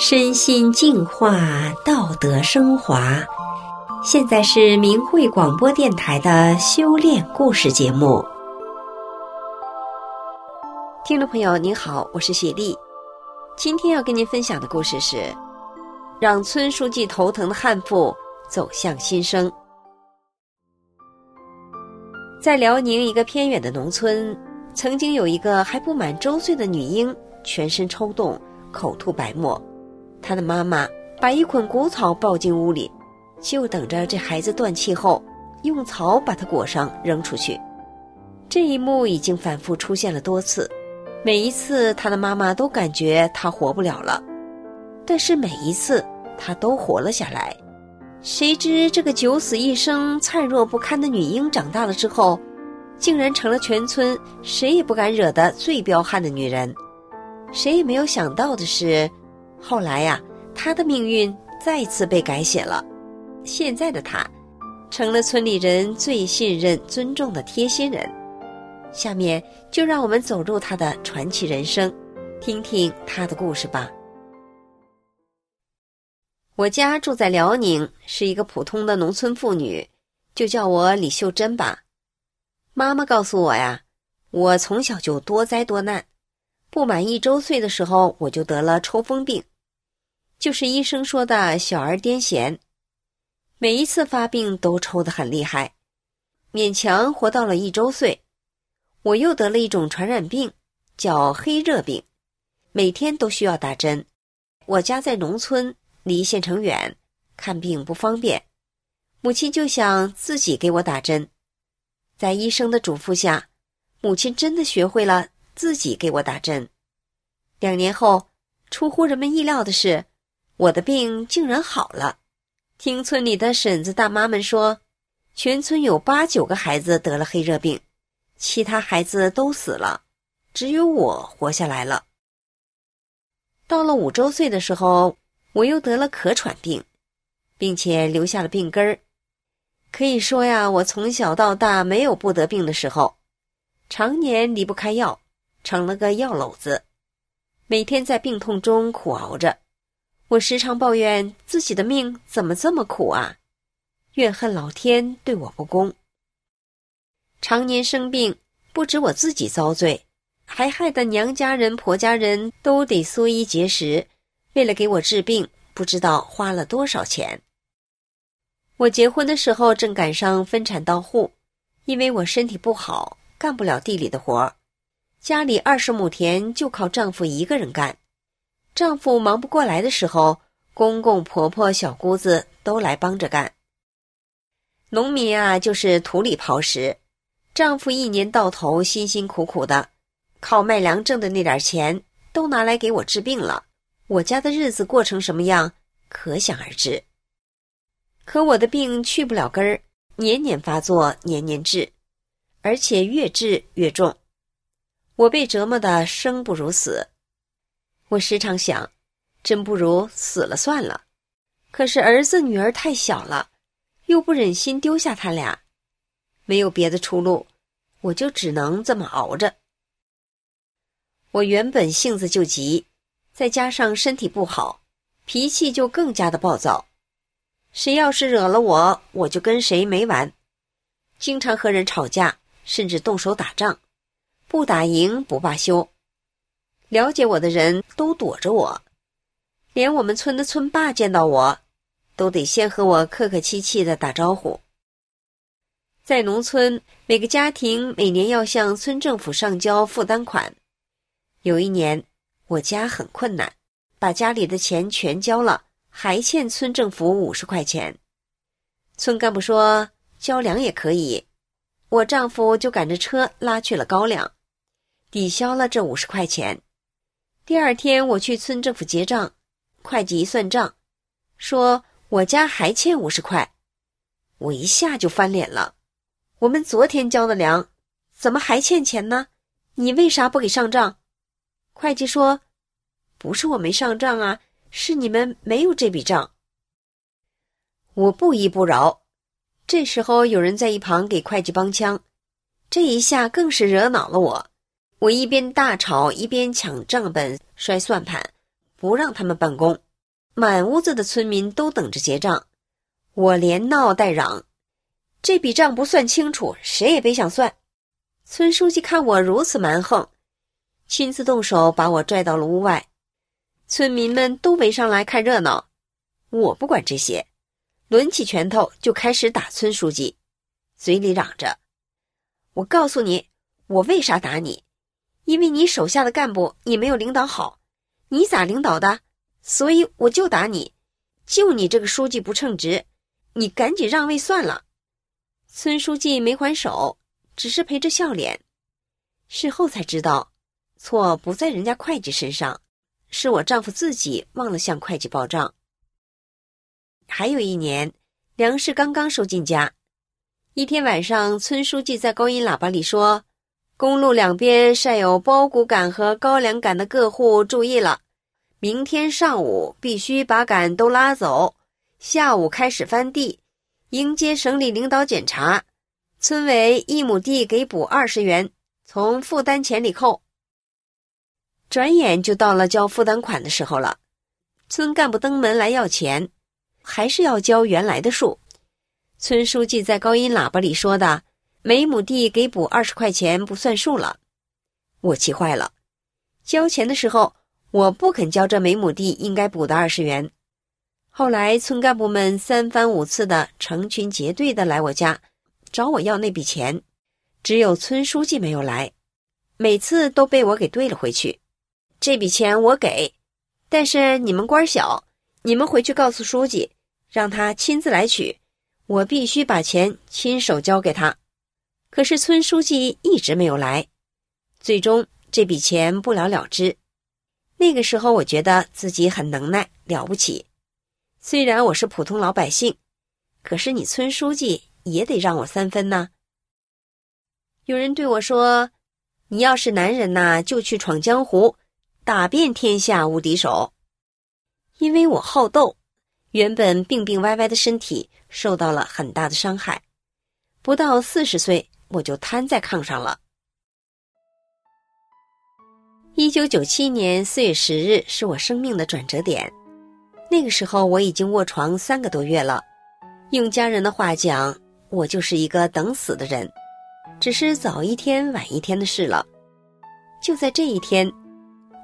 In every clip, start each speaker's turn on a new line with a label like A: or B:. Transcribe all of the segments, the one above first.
A: 身心净化，道德升华。现在是明慧广播电台的修炼故事节目。听众朋友，您好，我是雪莉。今天要跟您分享的故事是：让村书记头疼的悍妇走向新生。在辽宁一个偏远的农村，曾经有一个还不满周岁的女婴，全身抽动，口吐白沫。他的妈妈把一捆谷草抱进屋里，就等着这孩子断气后，用草把它裹上扔出去。这一幕已经反复出现了多次，每一次他的妈妈都感觉他活不了了，但是每一次他都活了下来。谁知这个九死一生、灿若不堪的女婴长大了之后，竟然成了全村谁也不敢惹的最彪悍的女人。谁也没有想到的是。后来呀，他的命运再次被改写了。现在的他，成了村里人最信任、尊重的贴心人。下面就让我们走入他的传奇人生，听听他的故事吧。我家住在辽宁，是一个普通的农村妇女，就叫我李秀珍吧。妈妈告诉我呀，我从小就多灾多难。不满一周岁的时候，我就得了抽风病，就是医生说的小儿癫痫。每一次发病都抽得很厉害，勉强活到了一周岁。我又得了一种传染病，叫黑热病，每天都需要打针。我家在农村，离县城远，看病不方便。母亲就想自己给我打针，在医生的嘱咐下，母亲真的学会了。自己给我打针，两年后，出乎人们意料的是，我的病竟然好了。听村里的婶子大妈们说，全村有八九个孩子得了黑热病，其他孩子都死了，只有我活下来了。到了五周岁的时候，我又得了咳喘病，并且留下了病根儿。可以说呀，我从小到大没有不得病的时候，常年离不开药。成了个药篓子，每天在病痛中苦熬着。我时常抱怨自己的命怎么这么苦啊，怨恨老天对我不公。常年生病，不止我自己遭罪，还害得娘家人、婆家人都得缩衣节食。为了给我治病，不知道花了多少钱。我结婚的时候正赶上分产到户，因为我身体不好，干不了地里的活儿。家里二十亩田就靠丈夫一个人干，丈夫忙不过来的时候，公公婆婆、小姑子都来帮着干。农民啊，就是土里刨食，丈夫一年到头辛辛苦苦的，靠卖粮挣的那点钱都拿来给我治病了。我家的日子过成什么样，可想而知。可我的病去不了根儿，年年发作，年年治，而且越治越重。我被折磨的生不如死，我时常想，真不如死了算了。可是儿子女儿太小了，又不忍心丢下他俩，没有别的出路，我就只能这么熬着。我原本性子就急，再加上身体不好，脾气就更加的暴躁。谁要是惹了我，我就跟谁没完，经常和人吵架，甚至动手打仗。不打赢不罢休，了解我的人都躲着我，连我们村的村霸见到我，都得先和我客客气气的打招呼。在农村，每个家庭每年要向村政府上交负担款。有一年，我家很困难，把家里的钱全交了，还欠村政府五十块钱。村干部说交粮也可以，我丈夫就赶着车拉去了高粱。抵消了这五十块钱。第二天我去村政府结账，会计一算账，说我家还欠五十块，我一下就翻脸了。我们昨天交的粮，怎么还欠钱呢？你为啥不给上账？会计说，不是我没上账啊，是你们没有这笔账。我不依不饶。这时候有人在一旁给会计帮腔，这一下更是惹恼了我。我一边大吵，一边抢账本、摔算盘，不让他们办公。满屋子的村民都等着结账，我连闹带嚷，这笔账不算清楚，谁也别想算。村书记看我如此蛮横，亲自动手把我拽到了屋外，村民们都围上来看热闹。我不管这些，抡起拳头就开始打村书记，嘴里嚷着：“我告诉你，我为啥打你？因为你手下的干部你没有领导好，你咋领导的？所以我就打你，就你这个书记不称职，你赶紧让位算了。”村书记没还手，只是陪着笑脸。事后才知道，错不在人家会计身上，是我丈夫自己忘了向会计报账。还有一年，粮食刚刚收进家。一天晚上，村书记在高音喇叭里说：“公路两边晒有苞谷杆和高粱杆的各户注意了，明天上午必须把杆都拉走，下午开始翻地，迎接省里领导检查。村委一亩地给补二十元，从负担钱里扣。”转眼就到了交负担款的时候了，村干部登门来要钱。还是要交原来的数。村书记在高音喇叭里说的：“每亩地给补二十块钱，不算数了。”我气坏了。交钱的时候，我不肯交这每亩地应该补的二十元。后来，村干部们三番五次的成群结队的来我家，找我要那笔钱，只有村书记没有来，每次都被我给兑了回去。这笔钱我给，但是你们官小，你们回去告诉书记。让他亲自来取，我必须把钱亲手交给他。可是村书记一直没有来，最终这笔钱不了了之。那个时候，我觉得自己很能耐，了不起。虽然我是普通老百姓，可是你村书记也得让我三分呢。有人对我说：“你要是男人呐，就去闯江湖，打遍天下无敌手。”因为我好斗。原本病病歪歪的身体受到了很大的伤害，不到四十岁我就瘫在炕上了。一九九七年四月十日是我生命的转折点，那个时候我已经卧床三个多月了，用家人的话讲，我就是一个等死的人，只是早一天晚一天的事了。就在这一天，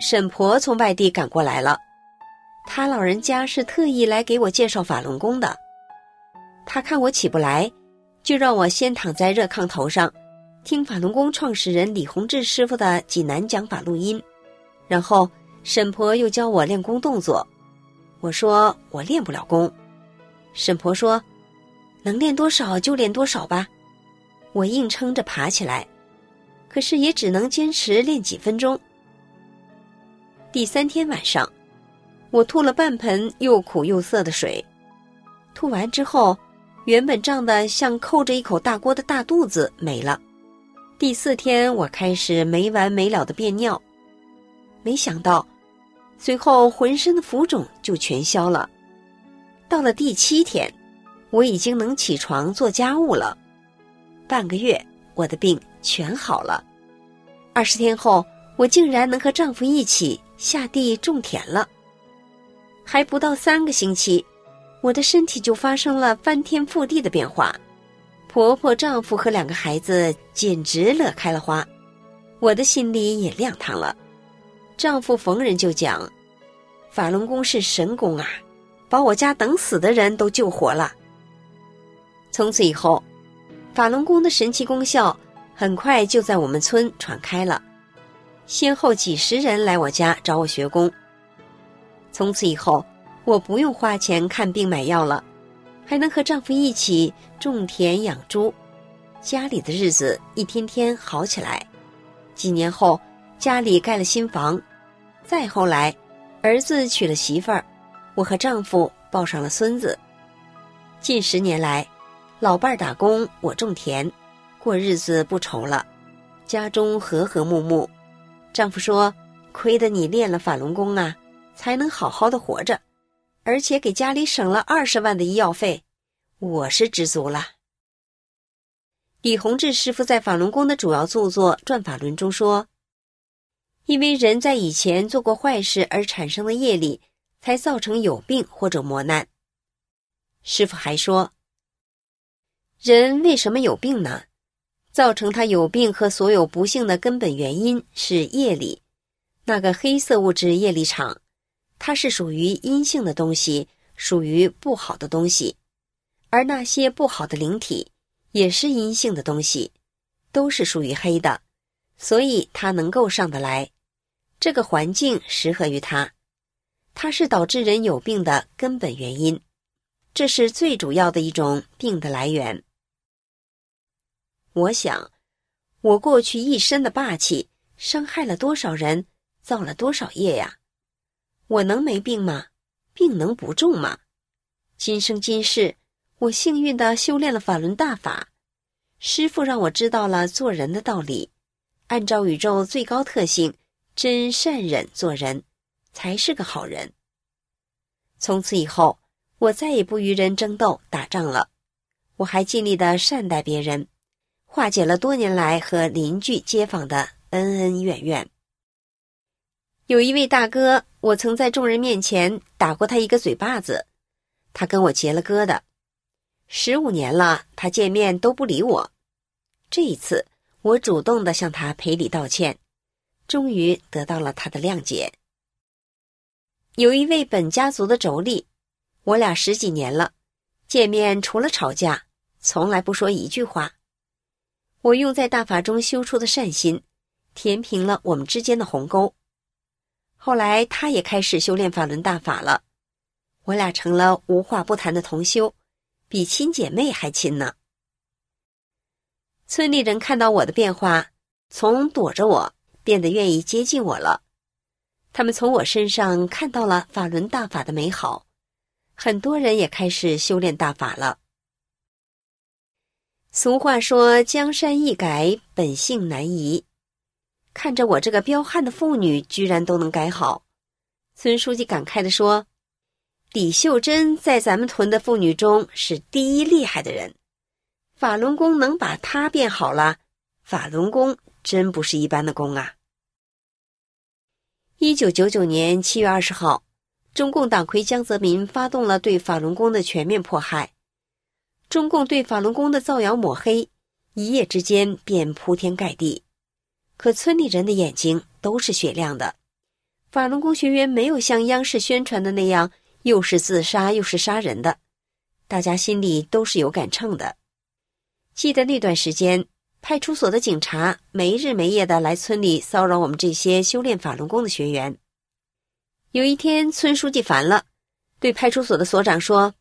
A: 沈婆从外地赶过来了。他老人家是特意来给我介绍法轮功的。他看我起不来，就让我先躺在热炕头上，听法轮功创始人李洪志师傅的济南讲法录音。然后沈婆又教我练功动作。我说我练不了功。沈婆说，能练多少就练多少吧。我硬撑着爬起来，可是也只能坚持练几分钟。第三天晚上。我吐了半盆又苦又涩的水，吐完之后，原本胀得像扣着一口大锅的大肚子没了。第四天，我开始没完没了的便尿，没想到，随后浑身的浮肿就全消了。到了第七天，我已经能起床做家务了。半个月，我的病全好了。二十天后，我竟然能和丈夫一起下地种田了。还不到三个星期，我的身体就发生了翻天覆地的变化，婆婆、丈夫和两个孩子简直乐开了花，我的心里也亮堂了。丈夫逢人就讲：“法轮功是神功啊，把我家等死的人都救活了。”从此以后，法轮功的神奇功效很快就在我们村传开了，先后几十人来我家找我学功。从此以后，我不用花钱看病买药了，还能和丈夫一起种田养猪，家里的日子一天天好起来。几年后，家里盖了新房，再后来，儿子娶了媳妇儿，我和丈夫抱上了孙子。近十年来，老伴儿打工，我种田，过日子不愁了，家中和和睦睦。丈夫说：“亏得你练了法轮功啊！”才能好好的活着，而且给家里省了二十万的医药费，我是知足了。李洪志师傅在法轮功的主要著作《转法轮》中说：“因为人在以前做过坏事而产生的业力，才造成有病或者磨难。师傅还说，人为什么有病呢？造成他有病和所有不幸的根本原因是业力，那个黑色物质业力场，它是属于阴性的东西，属于不好的东西，而那些不好的灵体也是阴性的东西，都是属于黑的，所以它能够上得来。这个环境适合于它，它是导致人有病的根本原因，这是最主要的一种病的来源。我想，我过去一身的霸气，伤害了多少人，造了多少业呀？我能没病吗？病能不重吗？今生今世，我幸运的修炼了法轮大法，师傅让我知道了做人的道理，按照宇宙最高特性，真善忍做人，才是个好人。从此以后，我再也不与人争斗打仗了，我还尽力的善待别人。化解了多年来和邻居街坊的恩恩怨怨。有一位大哥，我曾在众人面前打过他一个嘴巴子，他跟我结了疙瘩。十五年了，他见面都不理我。这一次，我主动的向他赔礼道歉，终于得到了他的谅解。有一位本家族的妯娌，我俩十几年了，见面除了吵架，从来不说一句话。我用在大法中修出的善心，填平了我们之间的鸿沟。后来，他也开始修炼法轮大法了，我俩成了无话不谈的同修，比亲姐妹还亲呢。村里人看到我的变化，从躲着我变得愿意接近我了。他们从我身上看到了法轮大法的美好，很多人也开始修炼大法了。俗话说：“江山易改，本性难移。”看着我这个彪悍的妇女，居然都能改好。村书记感慨地说：“李秀珍在咱们屯的妇女中是第一厉害的人，法轮功能把她变好了。法轮功真不是一般的功啊！”一九九九年七月二十号，中共党魁江泽民发动了对法轮功的全面迫害。中共对法轮功的造谣抹黑，一夜之间便铺天盖地。可村里人的眼睛都是雪亮的，法轮功学员没有像央视宣传的那样，又是自杀又是杀人的。大家心里都是有杆秤的。记得那段时间，派出所的警察没日没夜的来村里骚扰我们这些修炼法轮功的学员。有一天，村书记烦了，对派出所的所长说：“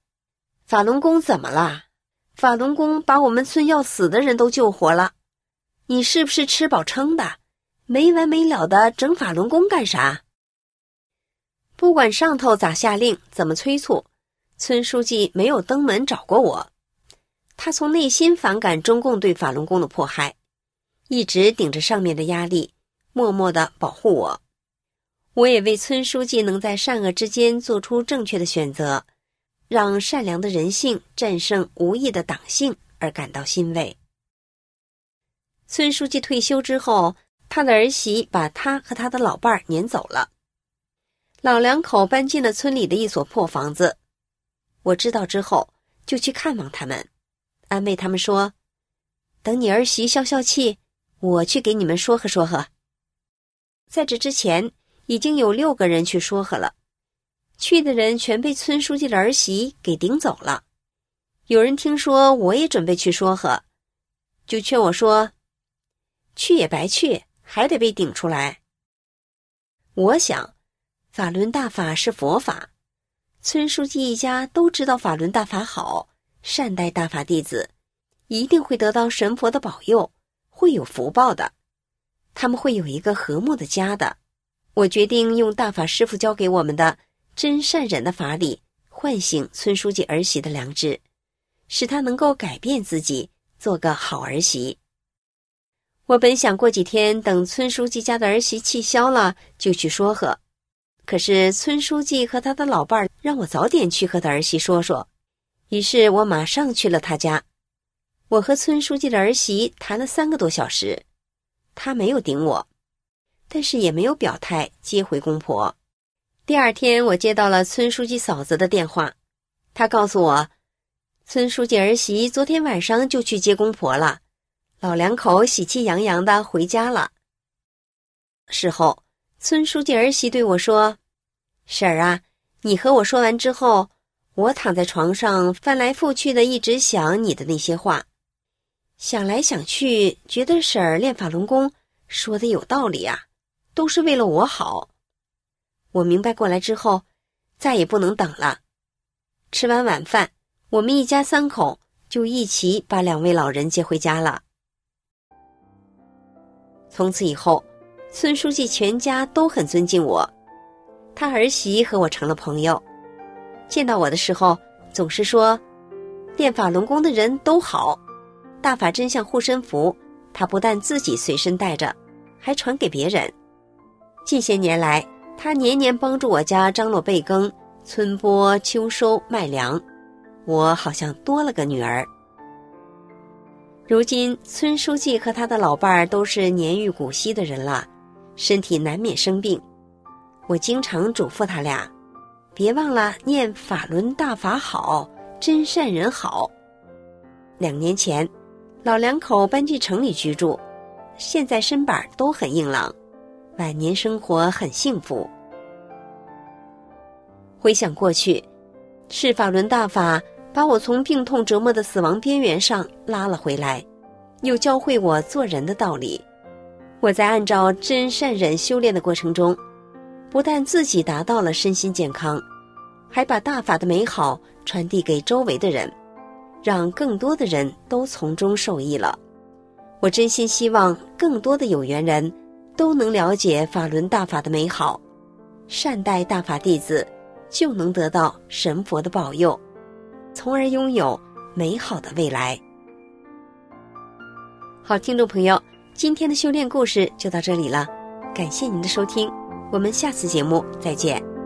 A: 法轮功怎么了？”法轮功把我们村要死的人都救活了，你是不是吃饱撑的？没完没了的整法轮功干啥？不管上头咋下令，怎么催促，村书记没有登门找过我。他从内心反感中共对法轮功的迫害，一直顶着上面的压力，默默的保护我。我也为村书记能在善恶之间做出正确的选择。让善良的人性战胜无义的党性而感到欣慰。村书记退休之后，他的儿媳把他和他的老伴儿撵走了，老两口搬进了村里的一所破房子。我知道之后，就去看望他们，安慰他们说：“等你儿媳消消气，我去给你们说和说和。”在这之前，已经有六个人去说和了。去的人全被村书记的儿媳给顶走了。有人听说我也准备去说和，就劝我说：“去也白去，还得被顶出来。”我想，法轮大法是佛法，村书记一家都知道法轮大法好，善待大法弟子，一定会得到神佛的保佑，会有福报的。他们会有一个和睦的家的。我决定用大法师傅教给我们的。真善忍的法理，唤醒村书记儿媳的良知，使她能够改变自己，做个好儿媳。我本想过几天等村书记家的儿媳气消了，就去说和，可是村书记和他的老伴儿让我早点去和他儿媳说说，于是我马上去了他家。我和村书记的儿媳谈了三个多小时，他没有顶我，但是也没有表态接回公婆。第二天，我接到了村书记嫂子的电话，她告诉我，村书记儿媳昨天晚上就去接公婆了，老两口喜气洋洋的回家了。事后，村书记儿媳对我说：“婶儿啊，你和我说完之后，我躺在床上翻来覆去的一直想你的那些话，想来想去，觉得婶儿练法轮功说的有道理啊，都是为了我好。”我明白过来之后，再也不能等了。吃完晚饭，我们一家三口就一起把两位老人接回家了。从此以后，村书记全家都很尊敬我，他儿媳和我成了朋友。见到我的时候，总是说：“练法轮功的人都好。”大法真相护身符，他不但自己随身带着，还传给别人。近些年来，他年年帮助我家张罗备耕、春播秋收麦粮，我好像多了个女儿。如今村书记和他的老伴儿都是年逾古稀的人了，身体难免生病。我经常嘱咐他俩，别忘了念法轮大法好，真善人好。两年前，老两口搬进城里居住，现在身板都很硬朗。晚年生活很幸福。回想过去，是法轮大法把我从病痛折磨的死亡边缘上拉了回来，又教会我做人的道理。我在按照真善忍修炼的过程中，不但自己达到了身心健康，还把大法的美好传递给周围的人，让更多的人都从中受益了。我真心希望更多的有缘人。都能了解法轮大法的美好，善待大法弟子，就能得到神佛的保佑，从而拥有美好的未来。好，听众朋友，今天的修炼故事就到这里了，感谢您的收听，我们下次节目再见。